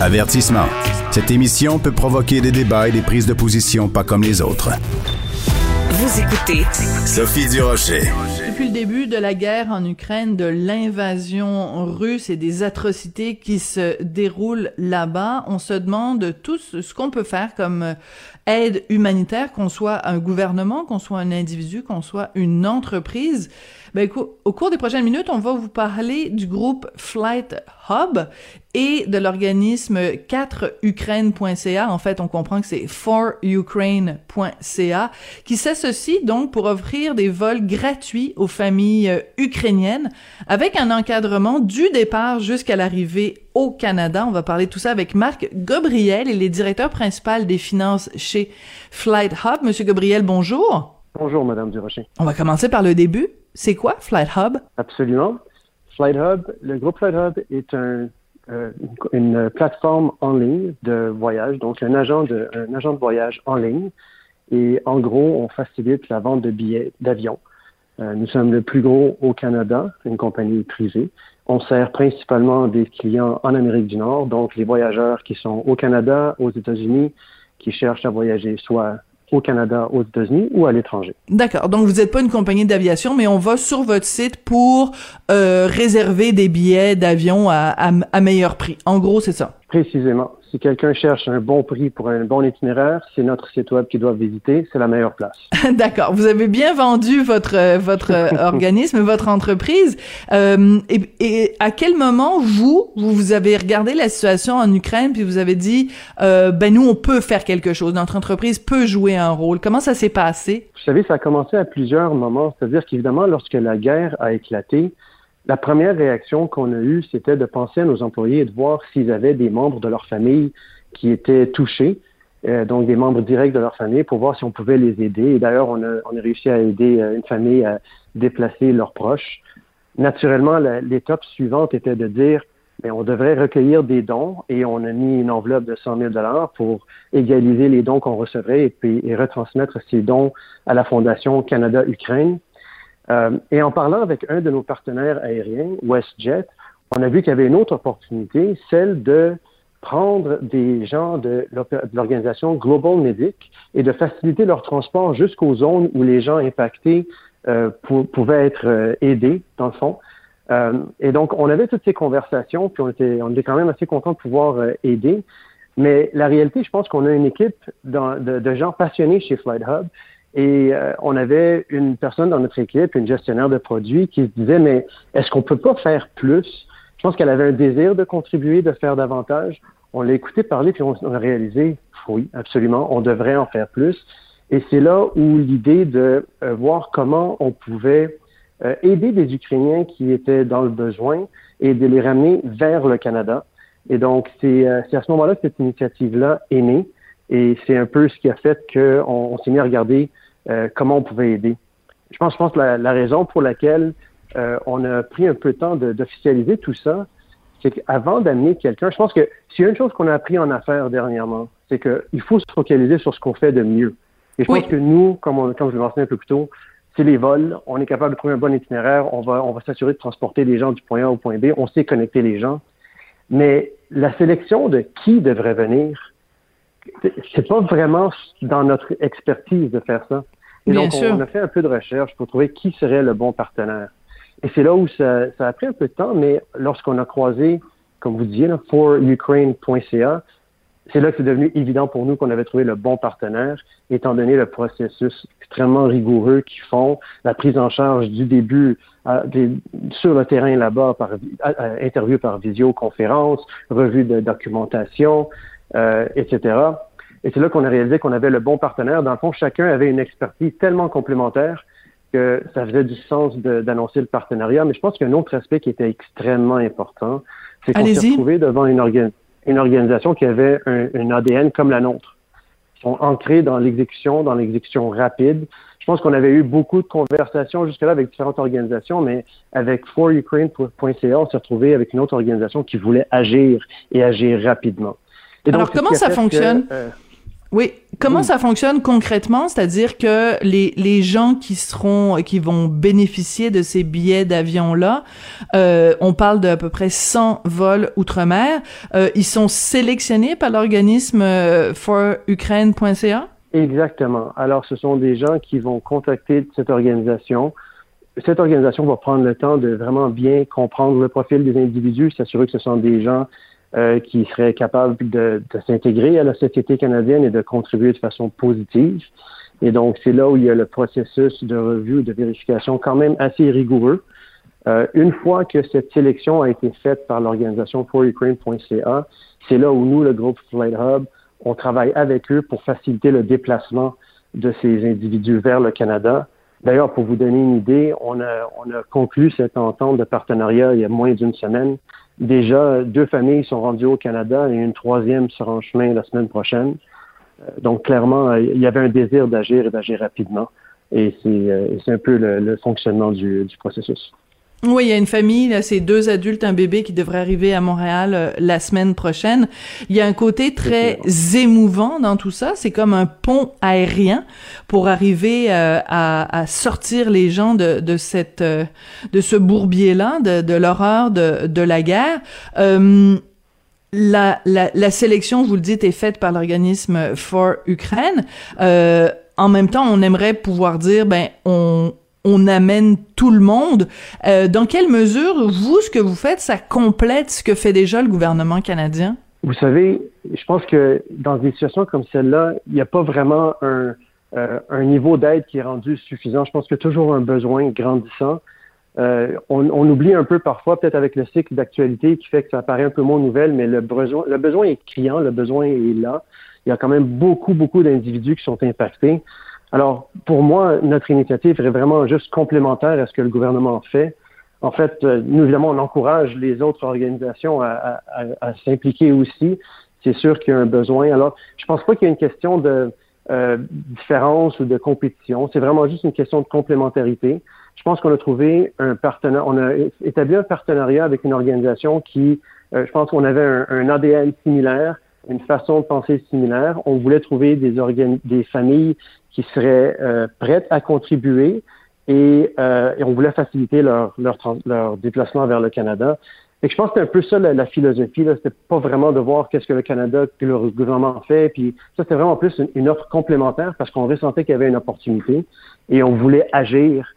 Avertissement. Cette émission peut provoquer des débats et des prises de position pas comme les autres. Vous écoutez Sophie Durocher. Depuis le début de la guerre en Ukraine, de l'invasion russe et des atrocités qui se déroulent là-bas, on se demande tous ce qu'on peut faire comme aide humanitaire, qu'on soit un gouvernement, qu'on soit un individu, qu'on soit une entreprise. Ben, au cours des prochaines minutes, on va vous parler du groupe Flight Hub et de l'organisme 4ukraine.ca. En fait, on comprend que c'est 4ukraine.ca qui s'associe donc pour offrir des vols gratuits aux familles euh, ukrainiennes avec un encadrement du départ jusqu'à l'arrivée au Canada. On va parler de tout ça avec Marc Gabriel, il est directeur principal des finances chez Flight Hub. Monsieur Gabriel, bonjour. Bonjour, Madame Durocher. On va commencer par le début. C'est quoi Flight Hub? Absolument. Flight Hub, le groupe Flight Hub est euh, une plateforme en ligne de voyage, donc un agent de, un agent de voyage en ligne. Et en gros, on facilite la vente de billets d'avion. Euh, nous sommes le plus gros au Canada, une compagnie privée. On sert principalement des clients en Amérique du Nord, donc les voyageurs qui sont au Canada, aux États-Unis, qui cherchent à voyager soit au Canada, aux États-Unis ou à l'étranger. D'accord. Donc, vous n'êtes pas une compagnie d'aviation, mais on va sur votre site pour euh, réserver des billets d'avion à, à meilleur prix. En gros, c'est ça. Précisément si quelqu'un cherche un bon prix pour un bon itinéraire, c'est notre site web qu'il doit visiter. C'est la meilleure place. D'accord. Vous avez bien vendu votre votre organisme, votre entreprise. Euh, et, et, à quel moment vous vous avez regardé la situation en Ukraine puis vous avez dit euh, ben nous on peut faire quelque chose. Notre entreprise peut jouer un rôle. Comment ça s'est passé? Vous savez, ça a commencé à plusieurs moments. C'est-à-dire qu'évidemment, lorsque la guerre a éclaté, la première réaction qu'on a eue, c'était de penser à nos employés et de voir s'ils avaient des membres de leur famille qui étaient touchés, euh, donc des membres directs de leur famille, pour voir si on pouvait les aider. Et d'ailleurs, on a, on a réussi à aider euh, une famille à déplacer leurs proches. Naturellement, l'étape suivante était de dire, mais on devrait recueillir des dons et on a mis une enveloppe de 100 000 dollars pour égaliser les dons qu'on recevrait et, puis, et retransmettre ces dons à la Fondation Canada-Ukraine. Euh, et en parlant avec un de nos partenaires aériens, WestJet, on a vu qu'il y avait une autre opportunité, celle de prendre des gens de l'organisation Global Medic et de faciliter leur transport jusqu'aux zones où les gens impactés euh, pouvaient être euh, aidés, dans le fond. Et donc, on avait toutes ces conversations, puis on était, on était quand même assez contents de pouvoir aider. Mais la réalité, je pense qu'on a une équipe de, de, gens passionnés chez Flight Hub et euh, on avait une personne dans notre équipe, une gestionnaire de produits, qui se disait, mais est-ce qu'on peut pas faire plus? Je pense qu'elle avait un désir de contribuer, de faire davantage. On l'a écouté parler, puis on, a réalisé, oui, absolument, on devrait en faire plus. Et c'est là où l'idée de euh, voir comment on pouvait euh, aider des Ukrainiens qui étaient dans le besoin et de les ramener vers le Canada. Et donc, c'est à ce moment-là que cette initiative-là est née. Et c'est un peu ce qui a fait qu'on on, s'est mis à regarder euh, comment on pouvait aider. Je pense, je pense que la, raison pour laquelle euh, on a pris un peu de temps d'officialiser tout ça, c'est qu'avant d'amener quelqu'un, je pense que s'il y a une chose qu'on a appris en affaires dernièrement, c'est qu'il faut se focaliser sur ce qu'on fait de mieux. Et je pense que nous, comme, on, comme je l'ai mentionné un peu plus tôt, c'est les vols. On est capable de trouver un bon itinéraire. On va, on va s'assurer de transporter les gens du point A au point B. On sait connecter les gens. Mais la sélection de qui devrait venir, c'est pas vraiment dans notre expertise de faire ça. Et donc, on a fait un peu de recherche pour trouver qui serait le bon partenaire. Et c'est là où ça, ça, a pris un peu de temps, mais lorsqu'on a croisé, comme vous disiez, forukraine.ca, c'est là que c'est devenu évident pour nous qu'on avait trouvé le bon partenaire, étant donné le processus extrêmement rigoureux qu'ils font, la prise en charge du début sur le terrain là-bas, par interview par visioconférence, revue de documentation, euh, etc. Et c'est là qu'on a réalisé qu'on avait le bon partenaire. Dans le fond, chacun avait une expertise tellement complémentaire que ça faisait du sens d'annoncer le partenariat. Mais je pense qu'il y a un autre aspect qui était extrêmement important. C'est qu'on s'est retrouvé devant une, une, organisation qui avait un, ADN comme la nôtre. Ils sont ancrés dans l'exécution, dans l'exécution rapide. Je pense qu'on avait eu beaucoup de conversations jusque-là avec différentes organisations, mais avec forukraine.ca, on s'est retrouvé avec une autre organisation qui voulait agir et agir rapidement. Alors, comment ça fonctionne? Euh, oui, Comment ça fonctionne concrètement? C'est-à-dire que les, les gens qui seront, qui vont bénéficier de ces billets d'avion-là, euh, on parle d'à peu près 100 vols outre-mer, euh, ils sont sélectionnés par l'organisme euh, forukraine.ca? Exactement. Alors, ce sont des gens qui vont contacter cette organisation. Cette organisation va prendre le temps de vraiment bien comprendre le profil des individus, s'assurer que ce sont des gens euh, qui seraient capables de, de s'intégrer à la société canadienne et de contribuer de façon positive. Et donc, c'est là où il y a le processus de revue, de vérification quand même assez rigoureux. Euh, une fois que cette sélection a été faite par l'organisation forukraine.ca, c'est là où nous, le groupe Flight Hub, on travaille avec eux pour faciliter le déplacement de ces individus vers le Canada. D'ailleurs, pour vous donner une idée, on a, on a conclu cette entente de partenariat il y a moins d'une semaine Déjà, deux familles sont rendues au Canada et une troisième sera en chemin la semaine prochaine. Euh, donc, clairement, il y avait un désir d'agir et d'agir rapidement. Et c'est euh, un peu le, fonctionnement du processus. Oui, il y a une famille, là, c'est deux adultes, un bébé qui devrait arriver à Montréal euh, la semaine prochaine. Il y a un côté très émouvant dans tout ça. C'est comme un pont aérien pour arriver euh, à, sortir les gens de, de cette euh, de ce bourbier-là, de, de l'horreur de, de la guerre. La, la, la, sélection, vous le dites, est faite par l'organisme For Ukraine. en même temps, on aimerait pouvoir dire, ben, on, on amène tout le monde. Euh, dans quelle mesure, vous, ce que vous faites, ça complète ce que fait déjà le gouvernement canadien? Vous savez, je pense que dans des situations comme celle-là, il n'y a pas vraiment un, euh, un niveau d'aide qui est rendu suffisant. Je pense qu'il y a toujours un besoin grandissant. Euh, on, on, oublie un peu parfois, peut-être avec le cycle d'actualité qui fait que ça paraît un peu moins nouvelle, mais le besoin, le besoin est criant, le besoin est là. Il y a quand même beaucoup, beaucoup d'individus qui sont impactés. Alors, pour moi, notre initiative est vraiment juste complémentaire à ce que le gouvernement fait. En fait, euh, nous, évidemment, on encourage les autres organisations à, s'impliquer aussi. C'est sûr qu'il y a un besoin. Alors, je pense pas qu'il y ait une question de euh, différence ou de compétition. C'est vraiment juste une question de complémentarité. Je pense qu'on a trouvé un partenaire, on a établi un partenariat avec une organisation qui, euh, je pense qu'on avait un, un, ADN similaire, une façon de penser similaire. On voulait trouver des, des familles qui seraient euh, prêtes à contribuer et, euh, on voulait faciliter leur, leur, leur, déplacement vers le Canada. Et je pense que c'est un peu ça la, philosophie. Là, c'était pas vraiment de voir qu'est-ce que le Canada, que le gouvernement fait. Puis ça, c'était vraiment plus une, offre complémentaire parce qu'on ressentait qu'il y avait une opportunité et on voulait agir.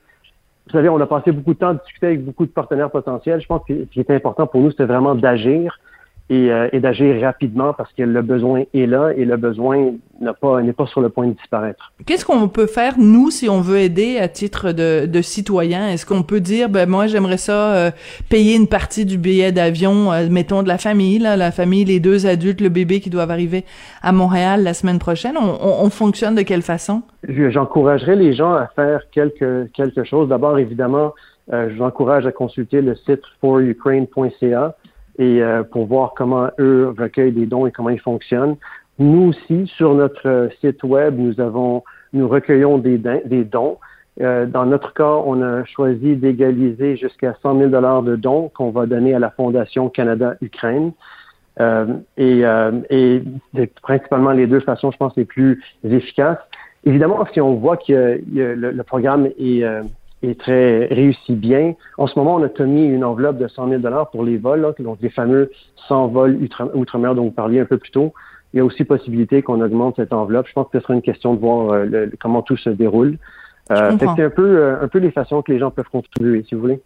Vous savez, on a passé beaucoup de temps à discuter avec beaucoup de partenaires potentiels. Je pense que ce qui était important pour nous, c'était vraiment d'agir et, euh, et d'agir rapidement parce que le besoin est là et le besoin n'est pas n'est pas sur le point de disparaître. Qu'est-ce qu'on peut faire nous si on veut aider à titre de, de citoyen? Est-ce qu'on peut dire ben moi j'aimerais ça euh, payer une partie du billet d'avion euh, mettons de la famille là, la famille les deux adultes le bébé qui doivent arriver à Montréal la semaine prochaine? On, on, on fonctionne de quelle façon? J'encouragerais les gens à faire quelque quelque chose. D'abord évidemment euh, je vous encourage à consulter le site forukraine.ca et euh, pour voir comment eux recueillent des dons et comment ils fonctionnent. Nous aussi, sur notre site web, nous avons, nous recueillons des, dons. Euh, dans notre cas, on a choisi d'égaliser jusqu'à 100 000 dollars de dons qu'on va donner à la Fondation Canada-Ukraine. Euh, et, euh, et principalement les deux façons, je pense, les plus efficaces. Évidemment, si on voit que le, le, programme est, euh, est très réussi bien. En ce moment, on a mis une enveloppe de 100 000 dollars pour les vols, donc les fameux 100 vols outre-mer dont vous parliez un peu plus tôt. Il y a aussi possibilité qu'on augmente cette enveloppe. Je pense que ce sera une question de voir euh, comment tout se déroule. Euh, c'est un peu, euh, un peu les façons que les gens peuvent contribuer, si vous voulez.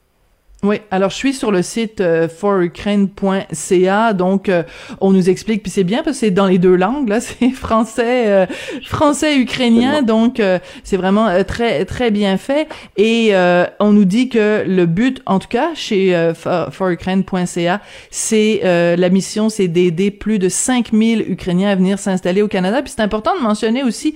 Oui, alors je suis sur le site euh, forukraine.ca, donc euh, on nous explique, puis c'est bien parce que c'est dans les deux langues, là, c'est français, euh, français, ukrainien, donc euh, c'est vraiment très très bien fait. Et on nous dit que le but, en tout cas chez forukraine.ca, c'est la mission, c'est d'aider plus de 5000 Ukrainiens à venir s'installer au Canada. Puis c'est important de mentionner aussi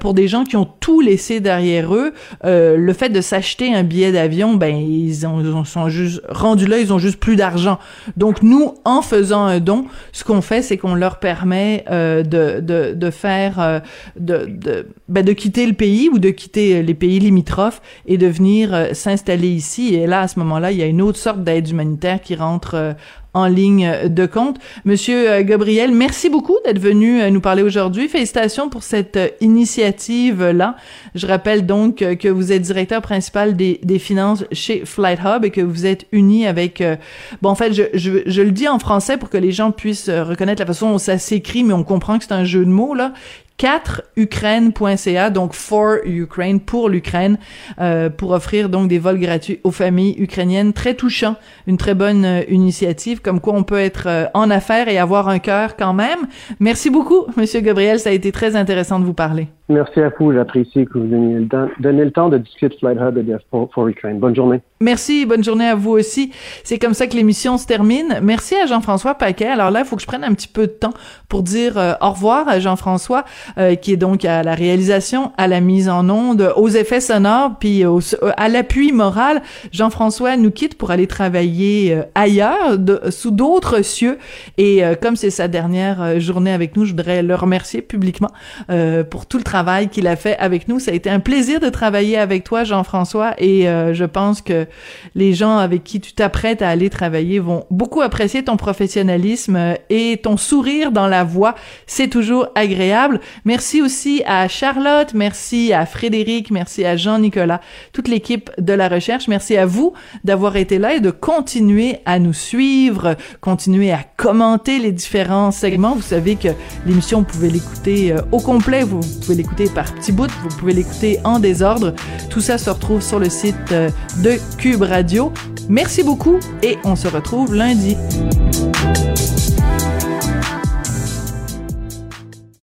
pour des gens qui ont tout laissé derrière eux, le fait de s'acheter un billet d'avion, ben ils ont, ils ont sont juste rendus là, ils ont juste plus d'argent. Donc nous, en faisant un don, ce qu'on fait, c'est qu'on leur permet euh, de, de, de faire euh, de ben, de quitter le pays ou de quitter les pays limitrophes et de venir euh, s'installer ici. Et là, à ce moment-là, il y a une autre sorte d'aide humanitaire qui rentre en ligne de compte. Monsieur Gabriel, merci beaucoup d'être venu nous parler aujourd'hui. Félicitations pour cette initiative-là. Je rappelle donc que vous êtes directeur principal des, des finances chez Flight Hub et que vous êtes uni avec... bon, en fait, je, je, je le dis en français pour que les gens puissent reconnaître la façon dont ça s'écrit, mais on comprend que c'est un jeu de mots, là. 4ukraine.ca, donc for Ukraine, pour l'Ukraine, euh, pour offrir donc des vols gratuits aux familles ukrainiennes. Très touchant, une très bonne euh, initiative, comme quoi on peut être euh, en affaires et avoir un cœur quand même. Merci beaucoup, Monsieur Gabriel, ça a été très intéressant de vous parler. Merci à vous, j'apprécie que vous donniez le temps, le temps de discuter de Flight Hub et de for, Ukraine. Bonne journée. Merci, bonne journée à vous aussi. C'est comme ça que l'émission se termine. Merci à Jean-François Paquet. Alors là, il faut que je prenne un petit peu de temps pour dire au revoir à Jean-François. Euh, qui est donc à la réalisation, à la mise en onde, aux effets sonores, puis à l'appui moral. Jean-François nous quitte pour aller travailler euh, ailleurs, sous d'autres cieux. Et euh, comme c'est sa dernière journée avec nous, je voudrais le remercier publiquement pour tout le travail qu'il a fait avec nous. Ça a été un plaisir de travailler avec toi, Jean-François, et je pense que les gens avec qui tu t'apprêtes à aller travailler vont beaucoup apprécier ton professionnalisme et ton sourire dans la voix. C'est toujours agréable. Merci aussi à Charlotte, merci à Frédéric, merci à Jean-Nicolas, toute l'équipe de la recherche. Merci à vous d'avoir été là et de continuer à nous suivre, continuer à commenter les différents segments. Vous savez que l'émission, vous pouvez l'écouter euh, au complet, vous pouvez l'écouter par petits bouts, vous pouvez l'écouter en désordre. Tout ça se retrouve sur le site euh, de Cube Radio. Merci beaucoup et on se retrouve lundi.